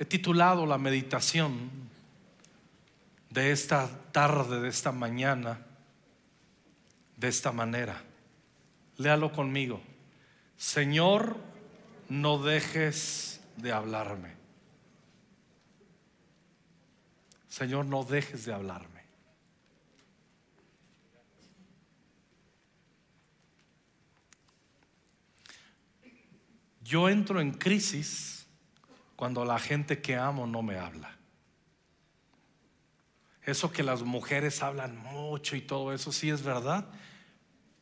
He titulado la meditación de esta tarde, de esta mañana, de esta manera. Léalo conmigo. Señor, no dejes de hablarme. Señor, no dejes de hablarme. Yo entro en crisis cuando la gente que amo no me habla. Eso que las mujeres hablan mucho y todo eso sí es verdad,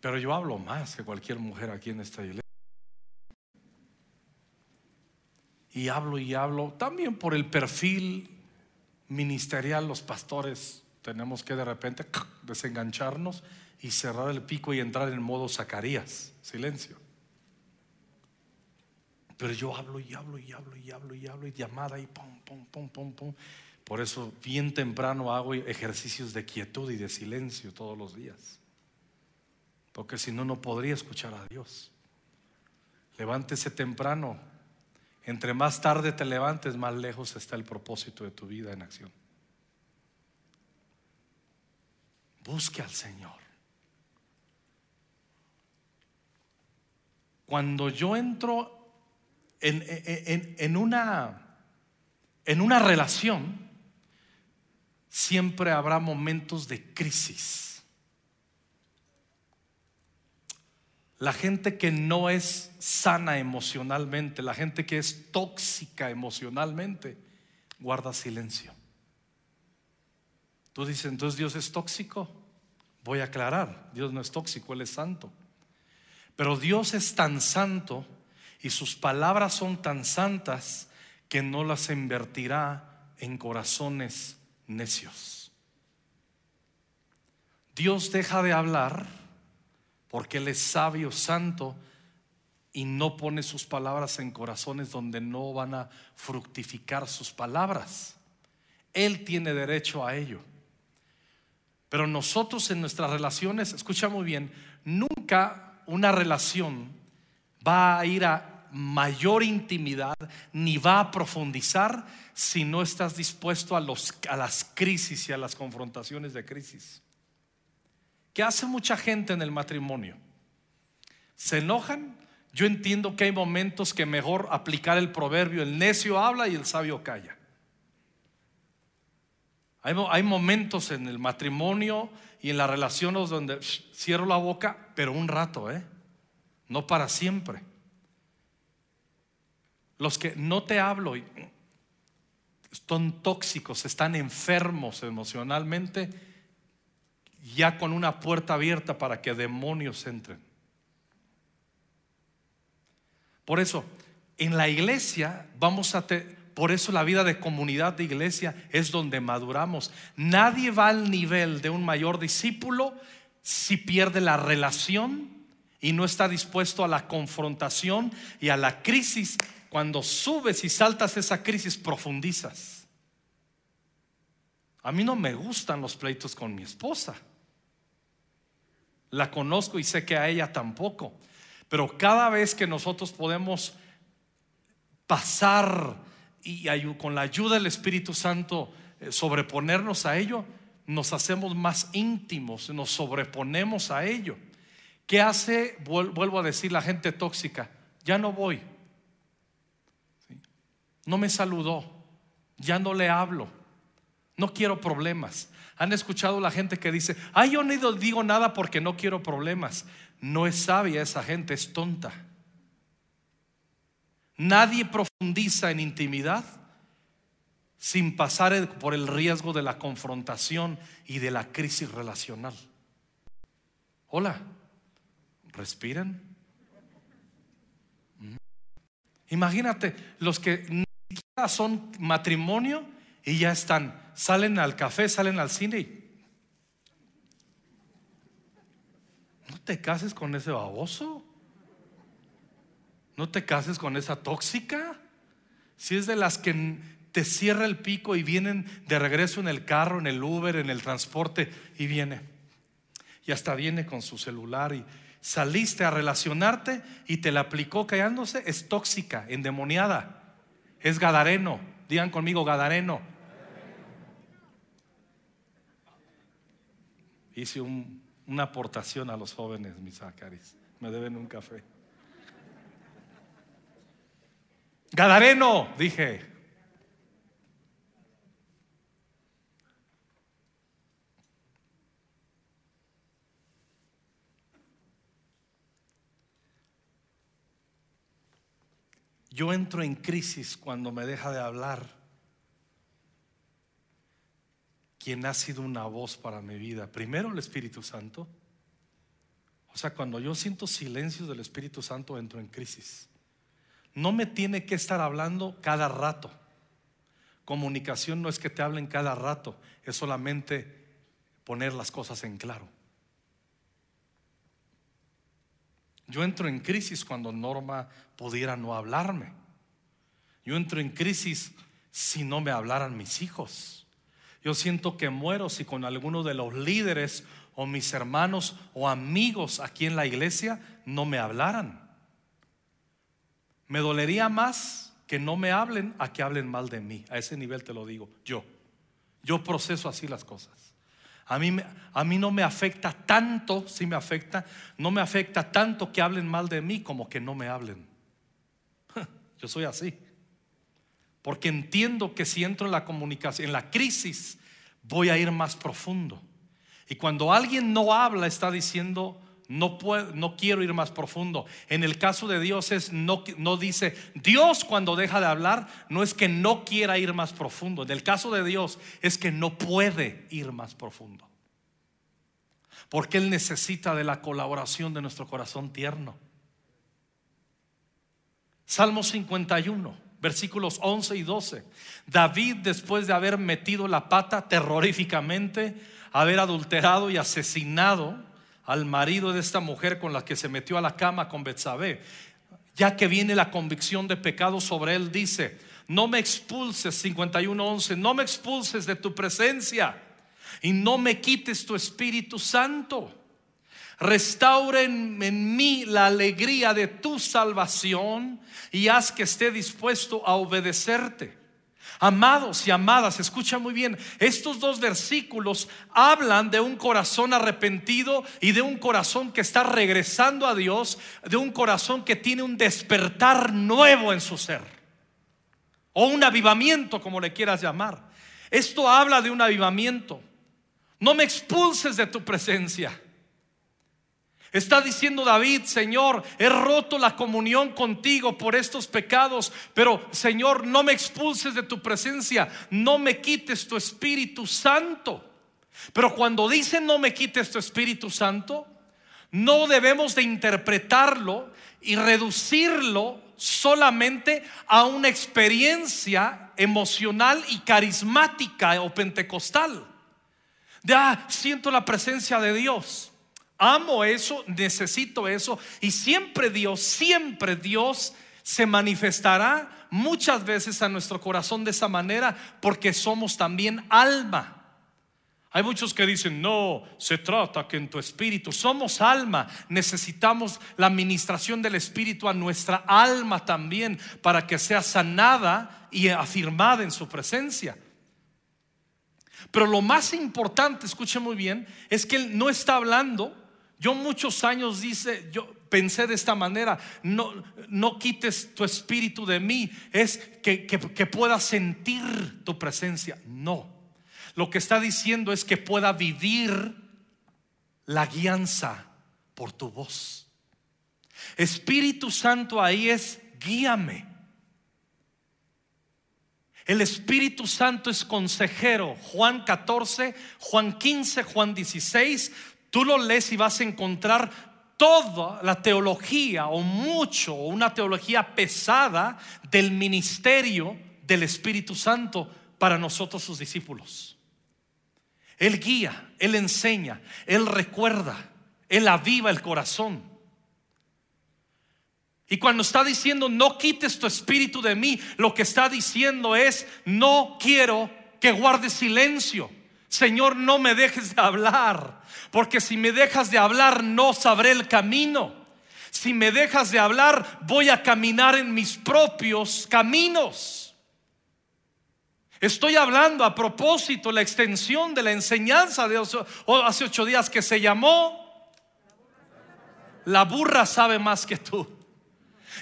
pero yo hablo más que cualquier mujer aquí en esta iglesia. Y hablo y hablo también por el perfil ministerial, los pastores tenemos que de repente desengancharnos y cerrar el pico y entrar en modo Zacarías, silencio. Pero yo hablo y hablo y hablo y hablo y hablo y llamada y pum, pum, pum, pum, pum. Por eso bien temprano hago ejercicios de quietud y de silencio todos los días. Porque si no, no podría escuchar a Dios. Levántese temprano. Entre más tarde te levantes, más lejos está el propósito de tu vida en acción. Busque al Señor. Cuando yo entro en, una, en una relación, siempre habrá momentos de crisis. La gente que no es sana emocionalmente, la gente que es tóxica emocionalmente, guarda silencio. Tú dices, entonces Dios es tóxico. Voy a aclarar, Dios no es tóxico, Él es santo. Pero Dios es tan santo y sus palabras son tan santas que no las invertirá en corazones necios. Dios deja de hablar porque Él es sabio, santo, y no pone sus palabras en corazones donde no van a fructificar sus palabras. Él tiene derecho a ello. Pero nosotros en nuestras relaciones, escucha muy bien, nunca una relación va a ir a mayor intimidad ni va a profundizar si no estás dispuesto a, las crisis y a las confrontaciones de crisis. ¿Qué hace mucha gente en el matrimonio? ¿Se enojan? Yo entiendo que hay momentos que mejor aplicar el proverbio, el necio habla y el sabio calla. Hay momentos en el matrimonio y en las relaciones donde cierro la boca, pero un rato, ¿eh? No para siempre. Los que no te hablo son tóxicos, están enfermos emocionalmente, ya con una puerta abierta para que demonios entren. Por eso, en la iglesia vamos a tener, por eso la vida de comunidad de iglesia es donde maduramos. Nadie va al nivel de un mayor discípulo si pierde la relación y no está dispuesto a la confrontación y a la crisis, cuando subes y saltas esa crisis, profundizas. A mí no me gustan los pleitos con mi esposa. La conozco y sé que a ella tampoco. Pero cada vez que nosotros podemos pasar y con la ayuda del Espíritu Santo eh, sobreponernos a ello, nos hacemos más íntimos, nos sobreponemos a ello. ¿Qué hace, vuelvo a decir, la gente tóxica? Ya no voy. No me saludó. Ya no le hablo. No quiero problemas. ¿Han escuchado la gente que dice, ay, yo no digo nada porque no quiero problemas? No es sabia esa gente, es tonta. Nadie profundiza en intimidad sin pasar por el riesgo de la confrontación y de la crisis relacional. Hola. ¿Respiran? Imagínate, los que ni siquiera son matrimonio y ya están, salen al café, salen al cine. No te cases con ese baboso. No te cases con esa tóxica. Si es de las que te cierra el pico y vienen de regreso en el carro, en el Uber, en el transporte y viene. Y hasta viene con su celular y, saliste a relacionarte y te la aplicó callándose, es tóxica, endemoniada, es gadareno, Digan conmigo, Gadareno. Hice una aportación a los jóvenes, mis acaris. Me deben un café. Gadareno, dije. Yo entro en crisis cuando me deja de hablar quien ha sido una voz para mi vida. Primero el Espíritu Santo. O sea, cuando yo siento silencio del Espíritu Santo, entro en crisis. No me tiene que estar hablando cada rato. Comunicación no es que te hablen cada rato, es solamente poner las cosas en claro. Yo entro en crisis cuando Norma pudiera no hablarme. Yo entro en crisis si no me hablaran mis hijos. Yo siento que muero si con alguno de los líderes o mis hermanos o amigos aquí en la iglesia no me hablaran. Me dolería más que no me hablen a que hablen mal de mí. A ese nivel te lo digo, yo. Yo proceso así las cosas. A mí, no me afecta tanto, si me afecta, no me afecta tanto que hablen mal de mí como que no me hablen. Yo soy así. Porque entiendo que si entro en la comunicación, en la crisis, voy a ir más profundo. Y cuando alguien no habla, está diciendo, no, puedo, no quiero ir más profundo. En el caso de Dios es no, no dice, Dios cuando deja de hablar, no es que no quiera ir más profundo. En el caso de Dios es que no puede ir más profundo. Porque Él necesita de la colaboración de nuestro corazón tierno. Salmo 51 versículos 11 y 12. David, después de haber metido la pata terroríficamente, haber adulterado y asesinado al marido de esta mujer con la que se metió a la cama con Betsabé, ya que viene la convicción de pecado sobre él, dice: No me expulses, 51:11, no me expulses de tu presencia y no me quites tu Espíritu Santo. Restaure en, mí la alegría de tu salvación y haz que esté dispuesto a obedecerte. Amados y amadas, escucha muy bien, estos dos versículos hablan de un corazón arrepentido y de un corazón que está regresando a Dios, de un corazón que tiene un despertar nuevo en su ser, o un avivamiento, como le quieras llamar. Esto habla de un avivamiento. No me expulses de tu presencia. Está diciendo David, Señor, he roto la comunión contigo por estos pecados, pero Señor, no me expulses de tu presencia, no me quites tu Espíritu Santo. Pero cuando dice no me quites tu Espíritu Santo, no debemos de interpretarlo y reducirlo solamente a una experiencia emocional y carismática o pentecostal. De, ah, siento la presencia de Dios. Amo eso, necesito eso. Y siempre Dios, siempre Dios se manifestará muchas veces a nuestro corazón de esa manera porque somos también alma. Hay muchos que dicen, no, se trata que en tu espíritu somos alma, necesitamos la administración del espíritu a nuestra alma también para que sea sanada y afirmada en su presencia. Pero lo más importante, escuche muy bien, es que él no está hablando yo muchos años dice, yo pensé de esta manera, no, no quites tu espíritu de mí, es que, que pueda sentir tu presencia. No, lo que está diciendo es que pueda vivir la guianza por tu voz. Espíritu Santo ahí es guíame. El Espíritu Santo es consejero. Juan 14, Juan 15, Juan 16 Tú lo lees y vas a encontrar toda la teología o mucho, o una teología pesada del ministerio del Espíritu Santo para nosotros sus discípulos. Él guía, Él enseña, Él recuerda, Él aviva el corazón. Y cuando está diciendo, no quites tu espíritu de mí, lo que está diciendo es, no quiero que guardes silencio. Señor, no me dejes de hablar, porque si me dejas de hablar no sabré el camino. Si me dejas de hablar voy a caminar en mis propios caminos. Estoy hablando a propósito la extensión de la enseñanza de hace ocho días que se llamó La burra sabe más que tú.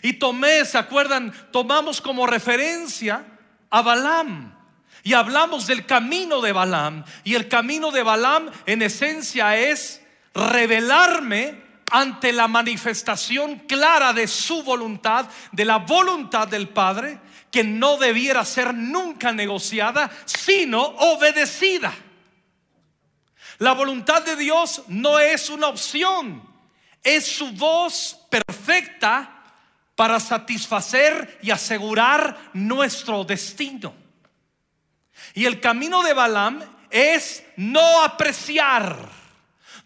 Y tomé, ¿se acuerdan? Tomamos como referencia a Balaam. Y hablamos del camino de Balaam. Y el camino de Balaam en esencia es revelarme ante la manifestación clara de su voluntad, de la voluntad del Padre, que no debiera ser nunca negociada, sino obedecida. La voluntad de Dios no es una opción, es su voz perfecta para satisfacer y asegurar nuestro destino. Y el camino de Balaam es no apreciar,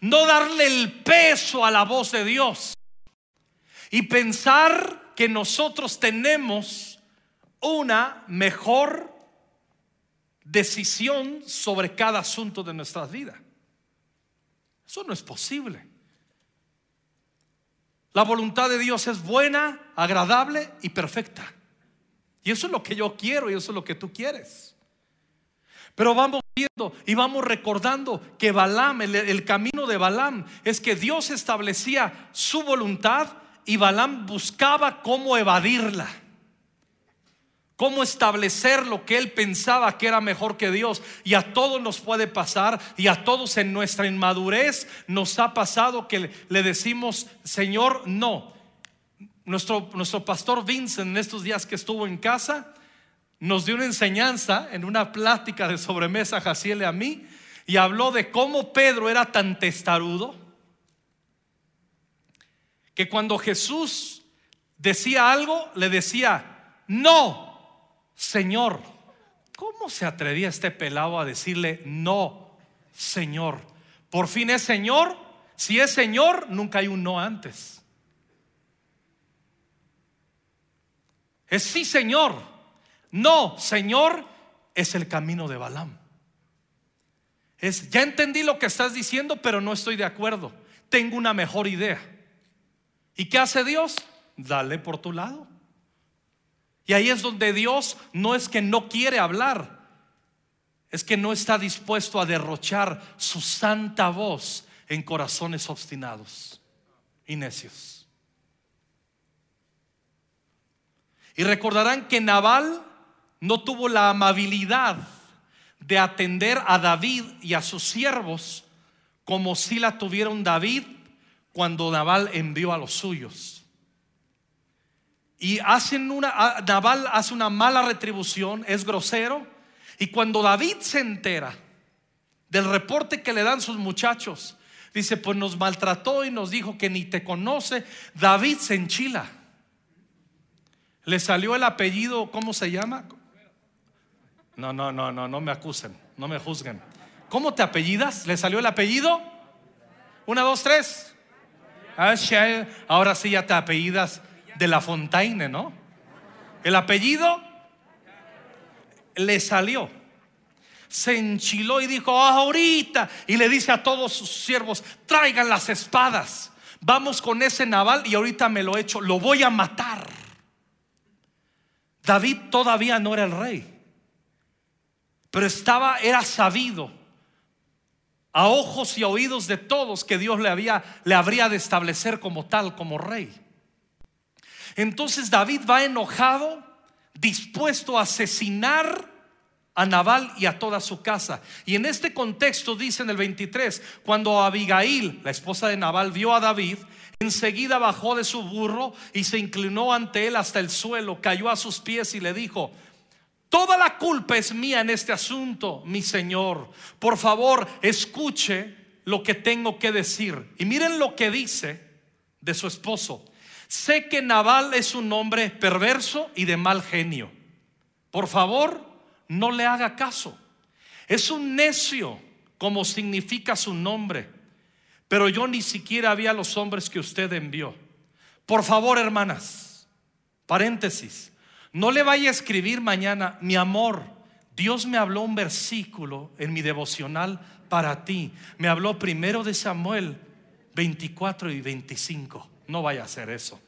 no darle el peso a la voz de Dios y pensar que nosotros tenemos una mejor decisión sobre cada asunto de nuestra vida. Eso no es posible. La voluntad de Dios es buena, agradable y perfecta. Y eso es lo que yo quiero y eso es lo que tú quieres. Pero vamos viendo y vamos recordando que Balaam, el, camino de Balaam, es que Dios establecía su voluntad y Balaam buscaba cómo evadirla cómo establecer lo que él pensaba que era mejor que Dios. Y a todos nos puede pasar, y a todos en nuestra inmadurez nos ha pasado que le decimos, Señor, no. Nuestro, nuestro pastor Vincent en estos días que estuvo en casa, nos dio una enseñanza en una plática de sobremesa, Jaciel a mí, y habló de cómo Pedro era tan testarudo, que cuando Jesús decía algo, le decía, no, Señor. ¿Cómo se atrevía este pelado a decirle no, Señor? Por fin es Señor. Si es Señor, nunca hay un no antes. Es sí, Señor. No, Señor, es el camino de Balaam. Es, ya entendí lo que estás diciendo, pero no estoy de acuerdo. Tengo una mejor idea. ¿Y qué hace Dios? Dale por tu lado. Y ahí es donde Dios no es que no quiere hablar, es que no está dispuesto a derrochar su santa voz en corazones obstinados y necios. Y recordarán que Nabal no tuvo la amabilidad de atender a David y a sus siervos como si la tuvieron David cuando Nabal envió a los suyos. Y hacen una, Nabal hace una mala retribución, es grosero. Y cuando David se entera del reporte que le dan sus muchachos, dice, pues nos maltrató y nos dijo que ni te conoce. David se enchila. Le salió el apellido, ¿cómo se llama? No, no, no, no, no me acusen, no me juzguen. ¿Cómo te apellidas? ¿Le salió el apellido? Una, dos, tres. Ah, ahora sí ya te apellidas de la Fontaine, ¿no? El apellido le salió. Se enchiló y dijo, ah, ahorita. Y le dice a todos sus siervos, traigan las espadas. Vamos con ese naval y ahorita me lo echo, lo voy a matar. David todavía no era el rey, pero estaba, era sabido a ojos y oídos de todos que Dios le había, le habría de establecer como tal, como rey. Entonces David va enojado, dispuesto a asesinar a Nabal y a toda su casa. Y en este contexto dice en el 23, cuando Abigail, la esposa de Nabal, vio a David, enseguida bajó de su burro y se inclinó ante él hasta el suelo, cayó a sus pies y le dijo, Toda la culpa es mía en este asunto, mi Señor. Por favor, escuche lo que tengo que decir. Y miren lo que dice de su esposo. Sé que Nabal es un hombre perverso y de mal genio. Por favor, no le haga caso. Es un necio, como significa su nombre. Pero yo ni siquiera había los hombres que usted envió. Por favor, hermanas, paréntesis, no le vaya a escribir mañana, mi amor, Dios me habló un versículo en mi devocional para ti. Me habló primero de Samuel 24 y 25. No vaya a hacer eso.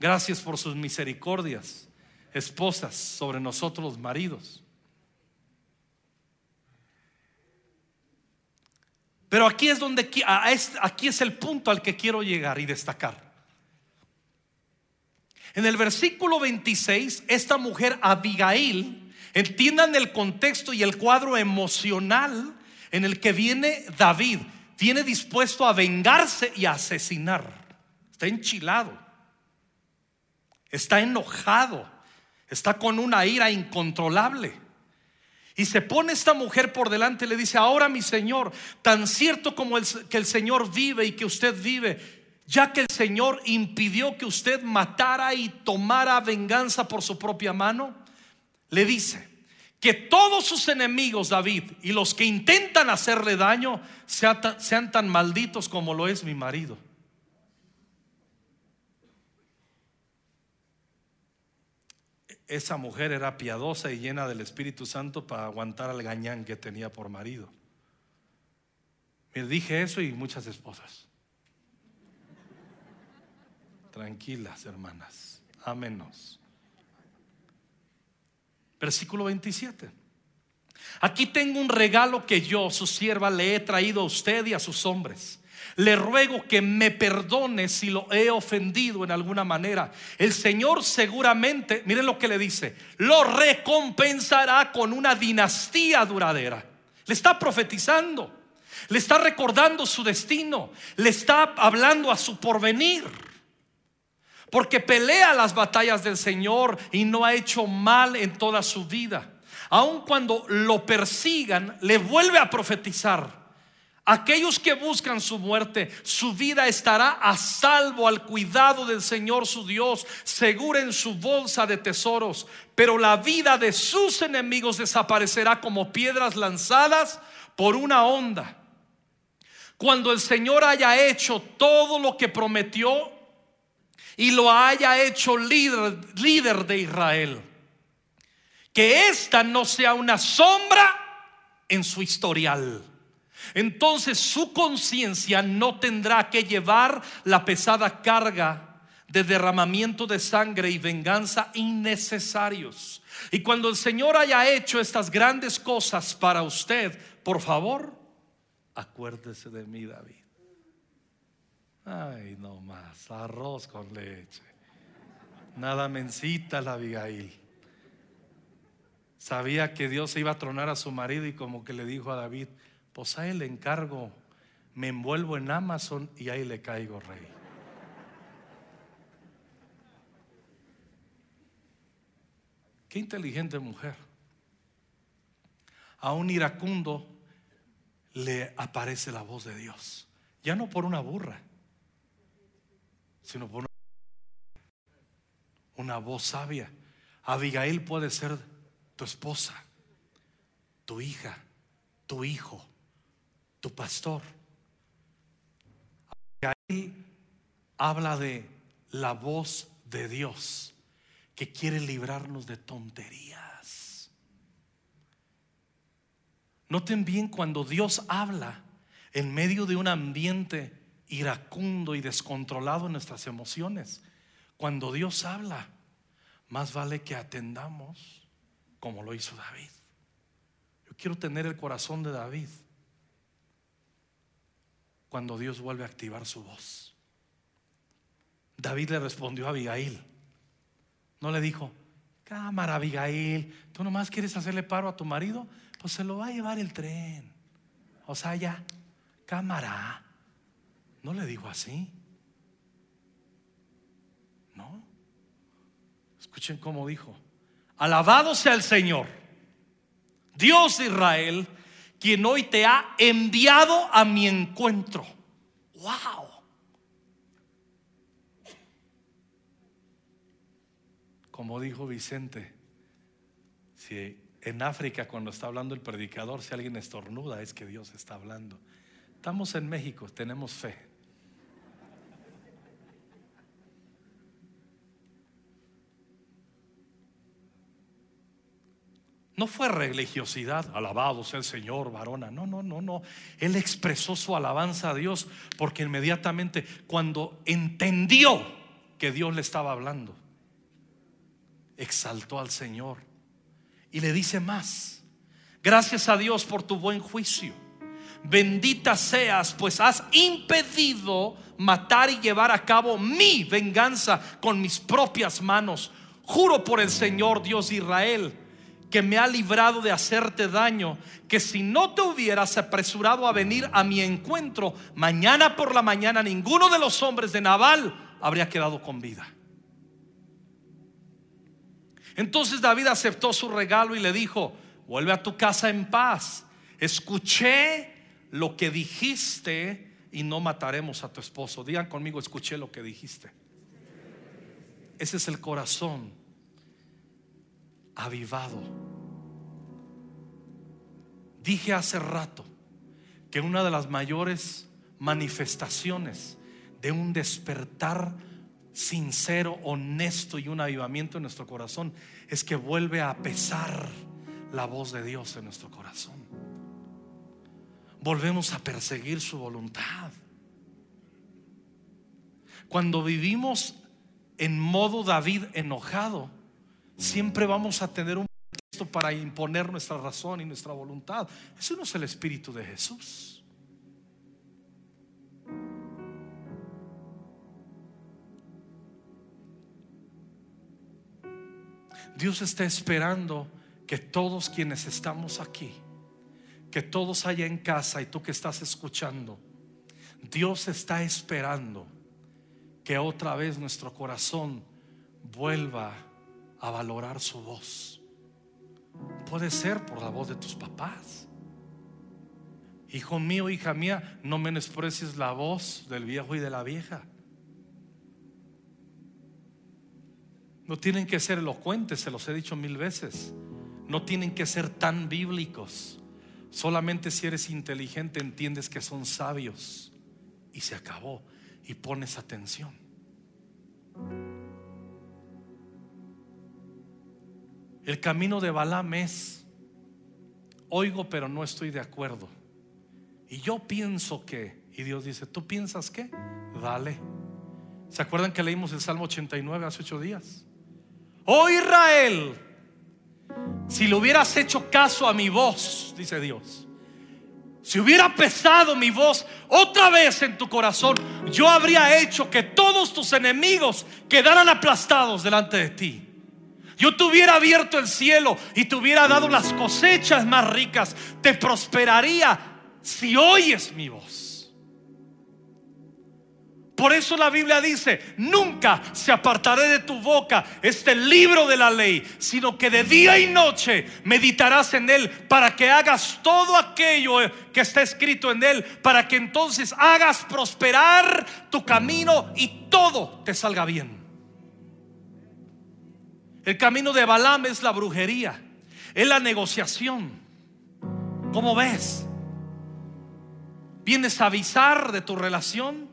Gracias por sus misericordias. esposas sobre nosotros los maridos. Pero aquí es donde aquí es el punto al que quiero llegar y destacar. En el versículo 26, esta mujer Abigail, entiendan el contexto y el cuadro emocional en el que viene David, viene dispuesto a vengarse y a asesinar. Está enchilado, está enojado, está con una ira incontrolable. Y se pone esta mujer por delante y le dice, ahora mi Señor, tan cierto como que el Señor vive y que usted vive, ya que el Señor impidió que usted matara y tomara venganza por su propia mano, le dice que todos sus enemigos, David, y los que intentan hacerle daño, sean tan malditos como lo es mi marido. Esa mujer era piadosa y llena del Espíritu Santo para aguantar al gañán que tenía por marido. Me dije eso y muchas esposas. Tranquilas, hermanas. Amenos. Versículo 27. Aquí tengo un regalo que yo, su sierva, le he traído a usted y a sus hombres. Le ruego que me perdone si lo he ofendido en alguna manera. El Señor seguramente, miren lo que le dice, lo recompensará con una dinastía duradera. Le está profetizando, le está recordando su destino, le está hablando a su porvenir. Porque pelea las batallas del Señor y no ha hecho mal en toda su vida. Aun cuando lo persigan, le vuelve a profetizar. Aquellos que buscan su muerte, su vida estará a salvo al cuidado del Señor su Dios, segura en su bolsa de tesoros. Pero la vida de sus enemigos desaparecerá como piedras lanzadas por una onda. Cuando el Señor haya hecho todo lo que prometió, y lo haya hecho líder, líder de Israel. Que esta no sea una sombra en su historial. Entonces su conciencia no tendrá que llevar la pesada carga de derramamiento de sangre y venganza innecesarios. Y cuando el Señor haya hecho estas grandes cosas para usted, por favor, acuérdese de mí, David. Ay, no más, arroz con leche. Nada mencita la Abigail. Sabía que Dios iba a tronar a su marido y como que le dijo a David, pues a él le encargo, me envuelvo en Amazon y ahí le caigo, rey. Qué inteligente mujer. A un iracundo le aparece la voz de Dios. Ya no por una burra, sino por una, voz sabia. Abigail puede ser tu esposa, tu hija, tu hijo, tu pastor. Abigail habla de la voz de Dios que quiere librarnos de tonterías. Noten bien cuando Dios habla en medio de un ambiente iracundo y descontrolado en nuestras emociones. Cuando Dios habla, más vale que atendamos como lo hizo David. Yo quiero tener el corazón de David cuando Dios vuelve a activar su voz. David le respondió a Abigail. No le dijo, cámara Abigail, tú nomás quieres hacerle paro a tu marido, pues se lo va a llevar el tren. O sea, ya, cámara. No le dijo así. No. Escuchen cómo dijo. Alabado sea el Señor, Dios de Israel, quien hoy te ha enviado a mi encuentro. Wow. Como dijo Vicente, si en África cuando está hablando el predicador, si alguien estornuda, es que Dios está hablando. Estamos en México, tenemos fe. No fue religiosidad, alabado sea el Señor, varona. No, no, no, no. Él expresó su alabanza a Dios porque inmediatamente cuando entendió que Dios le estaba hablando, exaltó al Señor. Y le dice más, gracias a Dios por tu buen juicio. Bendita seas, pues has impedido matar y llevar a cabo mi venganza con mis propias manos. Juro por el Señor Dios de Israel que me ha librado de hacerte daño, que si no te hubieras apresurado a venir a mi encuentro, mañana por la mañana ninguno de los hombres de Nabal habría quedado con vida. Entonces David aceptó su regalo y le dijo, vuelve a tu casa en paz. Escuché lo que dijiste y no mataremos a tu esposo. Digan conmigo, escuché lo que dijiste. Ese es el corazón avivado. Dije hace rato que una de las mayores manifestaciones de un despertar sincero, honesto y un avivamiento en nuestro corazón es que vuelve a pesar la voz de Dios en nuestro corazón. Volvemos a perseguir su voluntad. Cuando vivimos en modo David enojado, siempre vamos a tener un texto para imponer nuestra razón y nuestra voluntad. Eso no es el Espíritu de Jesús. Dios está esperando que todos quienes estamos aquí, que todos allá en casa y tú que estás escuchando, Dios está esperando que otra vez nuestro corazón vuelva a valorar su voz. Puede ser por la voz de tus papás. Hijo mío, hija mía, no menosprecies la voz del viejo y de la vieja. No tienen que ser elocuentes, se los he dicho mil veces. No tienen que ser tan bíblicos. Solamente si eres inteligente entiendes que son sabios. Y se acabó. Y pones atención. El camino de Balaam es, oigo pero no estoy de acuerdo. Y yo pienso que, y Dios dice, ¿tú piensas qué? Dale. ¿Se acuerdan que leímos el Salmo 89 hace ocho días? oh Israel, si le hubieras hecho caso a mi voz, dice Dios, si hubiera pesado mi voz otra vez en tu corazón, yo habría hecho que todos tus enemigos quedaran aplastados delante de ti. Yo te hubiera abierto el cielo y te hubiera dado las cosechas más ricas. Te prosperaría si oyes mi voz. Por eso la Biblia dice, nunca se apartaré de tu boca este libro de la ley, sino que de día y noche meditarás en él para que hagas todo aquello que está escrito en él, para que entonces hagas prosperar tu camino y todo te salga bien. El camino de Balaam es la brujería, es la negociación. ¿Cómo ves? ¿Vienes a avisar de tu relación?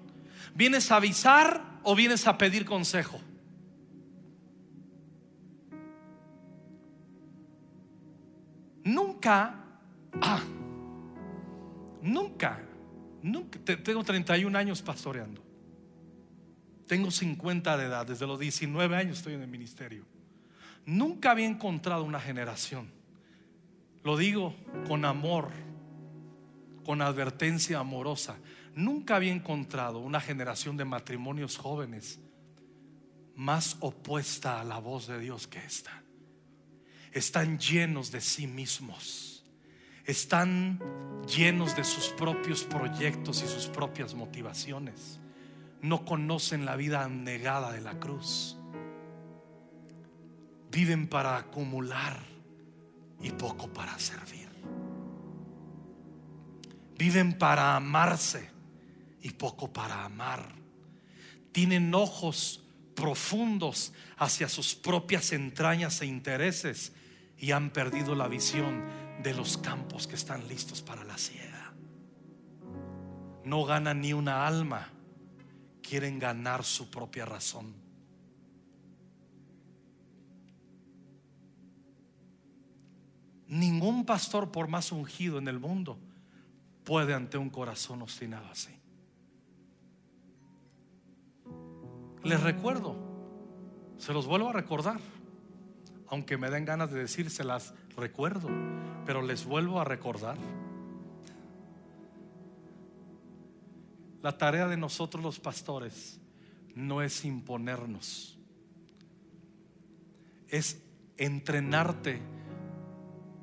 ¿Vienes a avisar o vienes a pedir consejo? Nunca, ah, nunca, nunca, tengo 31 años pastoreando. Tengo 50 de edad, desde los 19 años estoy en el ministerio. Nunca había encontrado una generación, lo digo con amor, con advertencia amorosa. Nunca había encontrado una generación de matrimonios jóvenes más opuesta a la voz de Dios que esta. Están llenos de sí mismos. Están llenos de sus propios proyectos y sus propias motivaciones. No conocen la vida negada de la cruz. Viven para acumular y poco para servir. Viven para amarse y poco para amar. Tienen ojos profundos hacia sus propias entrañas e intereses y han perdido la visión de los campos que están listos para la siega. No ganan ni una alma, quieren ganar su propia razón. Ningún pastor, por más ungido en el mundo, puede ante un corazón obstinado así. Les recuerdo, se los vuelvo a recordar. aunque me den ganas de decírselas, recuerdo, pero les vuelvo a recordar. La tarea de nosotros los pastores no es imponernos, es entrenarte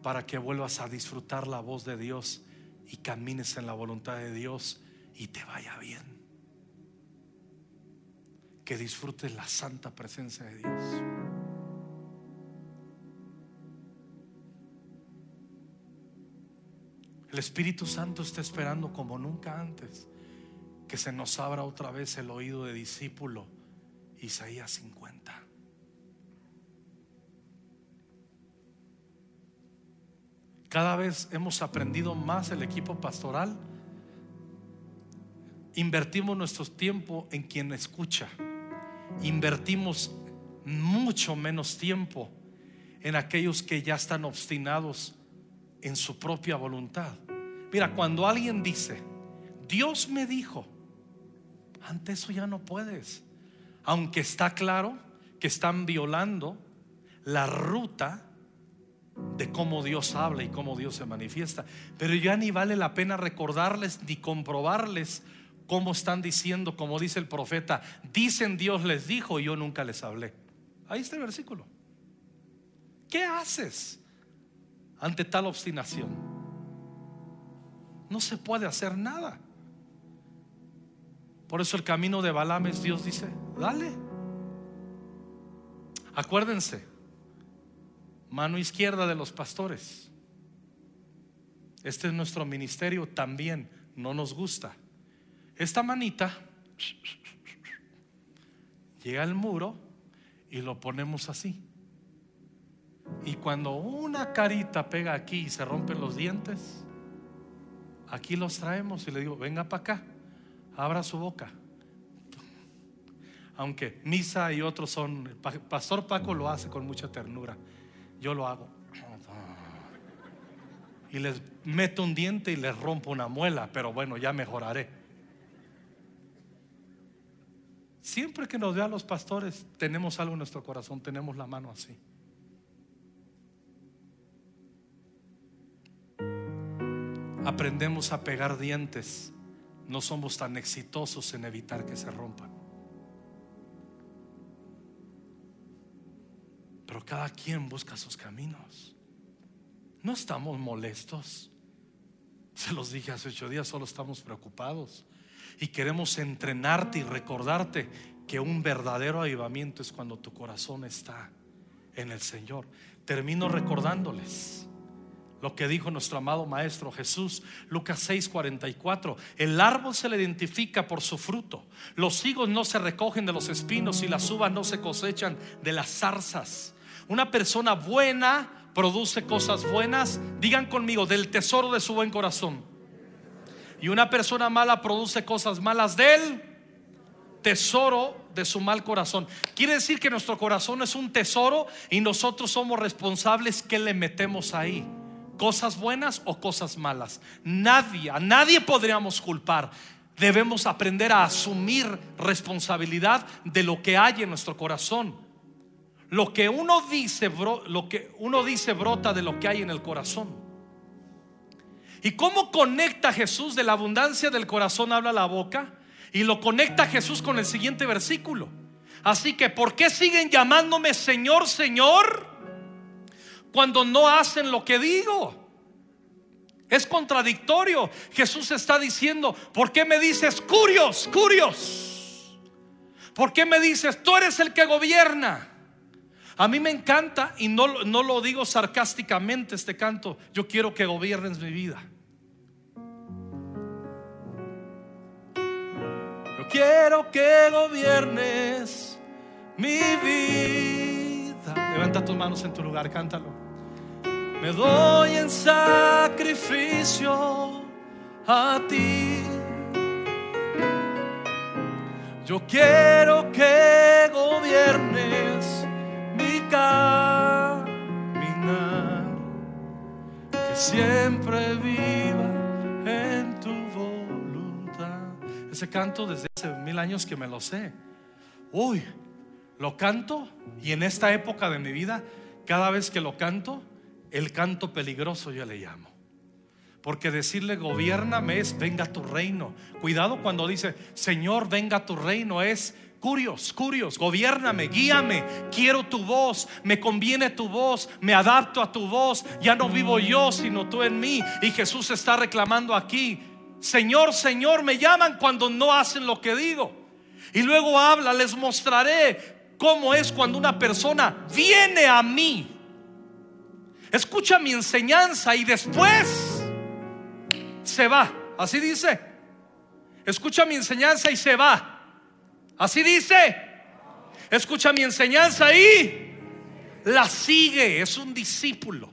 para que vuelvas a disfrutar la voz de Dios y camines en la voluntad de Dios y te vaya bien. Que disfrutes la santa presencia de Dios. El Espíritu Santo está esperando como nunca antes que se nos abra otra vez el oído de discípulo. Isaías 50. Cada vez hemos aprendido más el equipo pastoral. Invertimos nuestro tiempo en quien escucha. Invertimos mucho menos tiempo en aquellos que ya están obstinados en su propia voluntad. Mira, cuando alguien dice, Dios me dijo, ante eso ya no puedes. Aunque está claro que están violando la ruta de cómo Dios habla y cómo Dios se manifiesta. Pero ya ni vale la pena recordarles ni comprobarles cómo están diciendo, como dice el profeta, dicen Dios les dijo y yo nunca les hablé. Ahí está el versículo. ¿Qué haces ante tal obstinación? No se puede hacer nada. Por eso el camino de Balaam es Dios dice, dale. Acuérdense, mano izquierda de los pastores. Este es nuestro ministerio también, no nos gusta. Esta manita llega al muro y lo ponemos así. Y cuando una carita pega aquí y se rompen los dientes, aquí los traemos y le digo, venga para acá, abra su boca. Aunque Misa y otros son, Pastor Paco lo hace con mucha ternura yo lo hago. Y les meto un diente y les rompo una muela, pero bueno, ya mejoraré. Siempre que nos vean los pastores, tenemos algo en nuestro corazón, tenemos la mano así. Aprendemos a pegar dientes, no somos tan exitosos en evitar que se rompan. Pero cada quien busca sus caminos. No estamos molestos. Se los dije hace ocho días, solo estamos preocupados. Y queremos entrenarte y recordarte que un verdadero avivamiento es cuando tu corazón está en el Señor. Termino recordándoles lo que dijo nuestro amado Maestro Jesús, Lucas 6:44. El árbol se le identifica por su fruto. Los higos no se recogen de los espinos y las uvas no se cosechan de las zarzas. Una persona buena produce cosas buenas. Digan conmigo, del tesoro de su buen corazón. Y una persona mala produce cosas malas del tesoro de su mal corazón. Quiere decir que nuestro corazón es un tesoro y nosotros somos responsables que le metemos ahí. Cosas buenas o cosas malas. Nadie, nadie podríamos culpar. Debemos aprender a asumir responsabilidad de lo que hay en nuestro corazón. Lo que uno dice, lo que uno dice brota de lo que hay en el corazón. ¿Y cómo conecta Jesús de la abundancia del corazón habla la boca? Y lo conecta Jesús con el siguiente versículo. Así que, ¿por qué siguen llamándome Señor, Señor? Cuando no hacen lo que digo. Es contradictorio. Jesús está diciendo, ¿por qué me dices curios, curios? ¿Por qué me dices, tú eres el que gobierna? A mí me encanta y no, no lo digo sarcásticamente este canto. Yo quiero que gobiernes mi vida. Yo quiero que gobiernes mi vida. Levanta tus manos en tu lugar, cántalo. Me doy en sacrificio a ti. Yo quiero que gobiernes caminar, que siempre viva en tu voluntad. Ese canto desde hace mil años que me lo sé. Uy, lo canto y en esta época de mi vida Cada vez que lo canto, el canto peligroso yo le llamo. Porque decirle gobiername es venga tu reino. Cuidado cuando dice Señor venga tu reino es curios, curios, gobiername, guíame, quiero tu voz, me conviene tu voz, me adapto a tu voz, ya no vivo yo, sino tú en mí. Y Jesús está reclamando aquí, Señor, Señor, me llaman cuando no hacen lo que digo. Y luego habla, les mostraré cómo es cuando una persona viene a mí. Escucha mi enseñanza y después se va. Así dice. Escucha mi enseñanza y se va. Así dice. Escucha mi enseñanza y la sigue. Es un discípulo.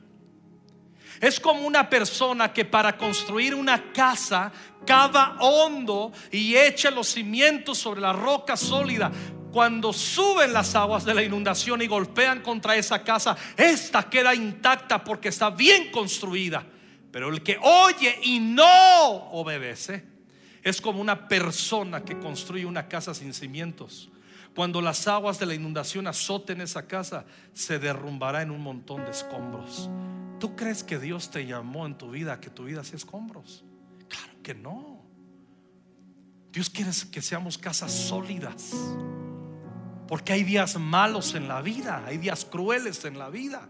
Es como una persona que para construir una casa cava hondo y echa los cimientos sobre la roca sólida. Cuando suben las aguas de la inundación y golpean contra esa casa, esta queda intacta porque está bien construida. Pero el que oye y no obedece es como una persona que construye una casa sin cimientos. Cuando las aguas de la inundación azoten esa casa, se derrumbará en un montón de escombros. ¿Tú crees que Dios te llamó en tu vida a que tu vida sea escombros? Claro que no. Dios quiere que seamos casas sólidas. Porque hay días malos en la vida, hay días crueles en la vida.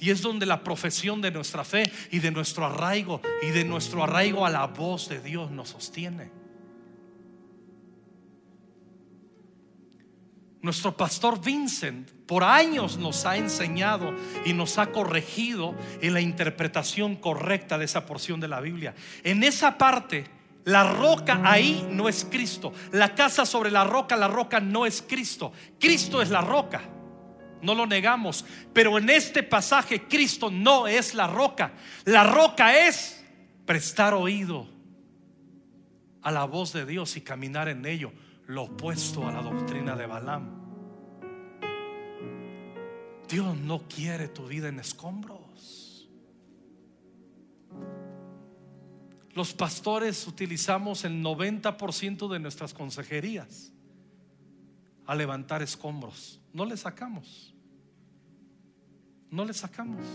Y es donde la profesión de nuestra fe y de nuestro arraigo y de nuestro arraigo a la voz de Dios nos sostiene. Nuestro pastor Vincent por años nos ha enseñado y nos ha corregido en la interpretación correcta de esa porción de la Biblia. En esa parte, la roca ahí no es Cristo. La casa sobre la roca, la roca no es Cristo. Cristo es la roca no lo negamos, pero en este pasaje Cristo no es la roca. La roca es prestar oído a la voz de Dios y caminar en ello, lo opuesto a la doctrina de Balaam. Dios no quiere tu vida en escombros. Los pastores utilizamos el 90% de nuestras consejerías a levantar escombros. No le sacamos. No le sacamos.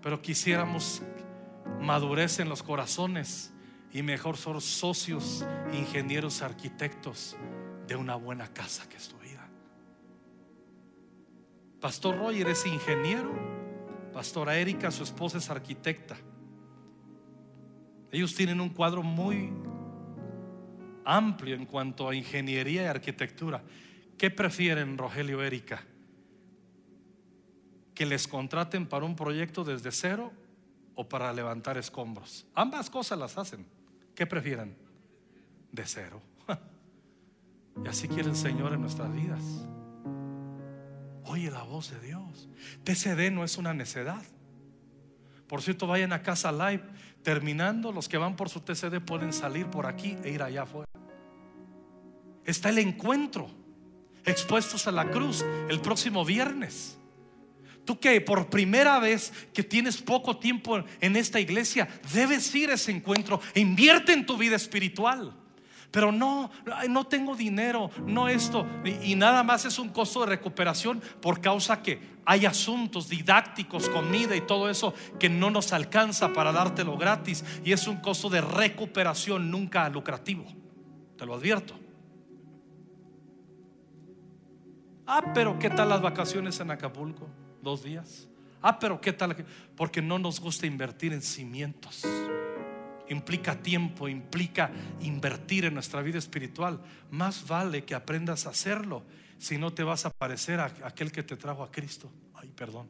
Pero quisiéramos madurez en los corazones y mejor ser socios, ingenieros, arquitectos de una buena casa que es tu vida. Pastor Roger es ingeniero, Pastora Erika, su esposa, es arquitecta. Ellos tienen un cuadro muy amplio en cuanto a ingeniería y arquitectura. ¿Qué prefieren, Rogelio Erika? ¿Que les contraten para un proyecto desde cero o para levantar escombros? Ambas cosas las hacen. ¿Qué prefieren? De cero. Y así quiere el Señor en nuestras vidas. Oye la voz de Dios. TCD no es una necedad. Por cierto, vayan a casa live. Terminando, los que van por su TCD pueden salir por aquí e ir allá afuera está el encuentro, expuestos a la cruz el próximo viernes. Tú que por primera vez que tienes poco tiempo en esta iglesia, debes ir a ese encuentro, e invierte en tu vida espiritual. Pero no, no tengo dinero, no esto. Y, y, nada más es un costo de recuperación por causa que hay asuntos didácticos, comida y todo eso que no nos alcanza para dártelo gratis. Y es un costo de recuperación nunca lucrativo. Te lo advierto. Ah, pero ¿qué tal las vacaciones en Acapulco? Dos días. Ah, pero ¿qué tal? Porque no nos gusta invertir en cimientos. Implica tiempo, implica invertir en nuestra vida espiritual. Más vale que aprendas a hacerlo, si no te vas a parecer a aquel que te trajo a Cristo. Ay, perdón.